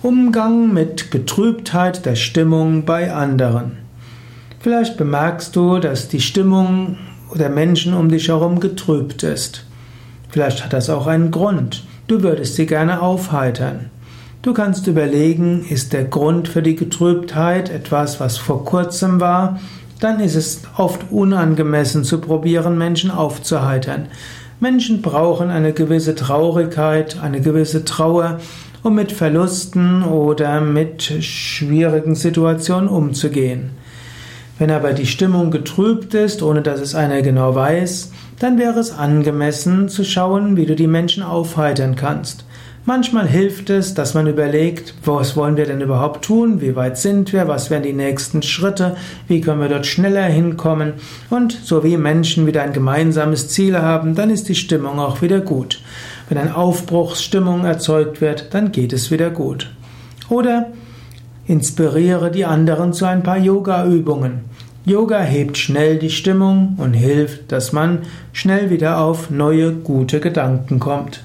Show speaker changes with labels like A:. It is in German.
A: Umgang mit Getrübtheit der Stimmung bei anderen. Vielleicht bemerkst du, dass die Stimmung der Menschen um dich herum getrübt ist. Vielleicht hat das auch einen Grund. Du würdest sie gerne aufheitern. Du kannst überlegen, ist der Grund für die Getrübtheit etwas, was vor kurzem war? Dann ist es oft unangemessen zu probieren, Menschen aufzuheitern. Menschen brauchen eine gewisse Traurigkeit, eine gewisse Trauer, um mit Verlusten oder mit schwierigen Situationen umzugehen. Wenn aber die Stimmung getrübt ist, ohne dass es einer genau weiß, dann wäre es angemessen zu schauen, wie du die Menschen aufheitern kannst. Manchmal hilft es, dass man überlegt, was wollen wir denn überhaupt tun, wie weit sind wir, was wären die nächsten Schritte, wie können wir dort schneller hinkommen und so wie Menschen wieder ein gemeinsames Ziel haben, dann ist die Stimmung auch wieder gut. Wenn eine Aufbruchsstimmung erzeugt wird, dann geht es wieder gut. Oder inspiriere die anderen zu ein paar Yoga-Übungen. Yoga hebt schnell die Stimmung und hilft, dass man schnell wieder auf neue gute Gedanken kommt.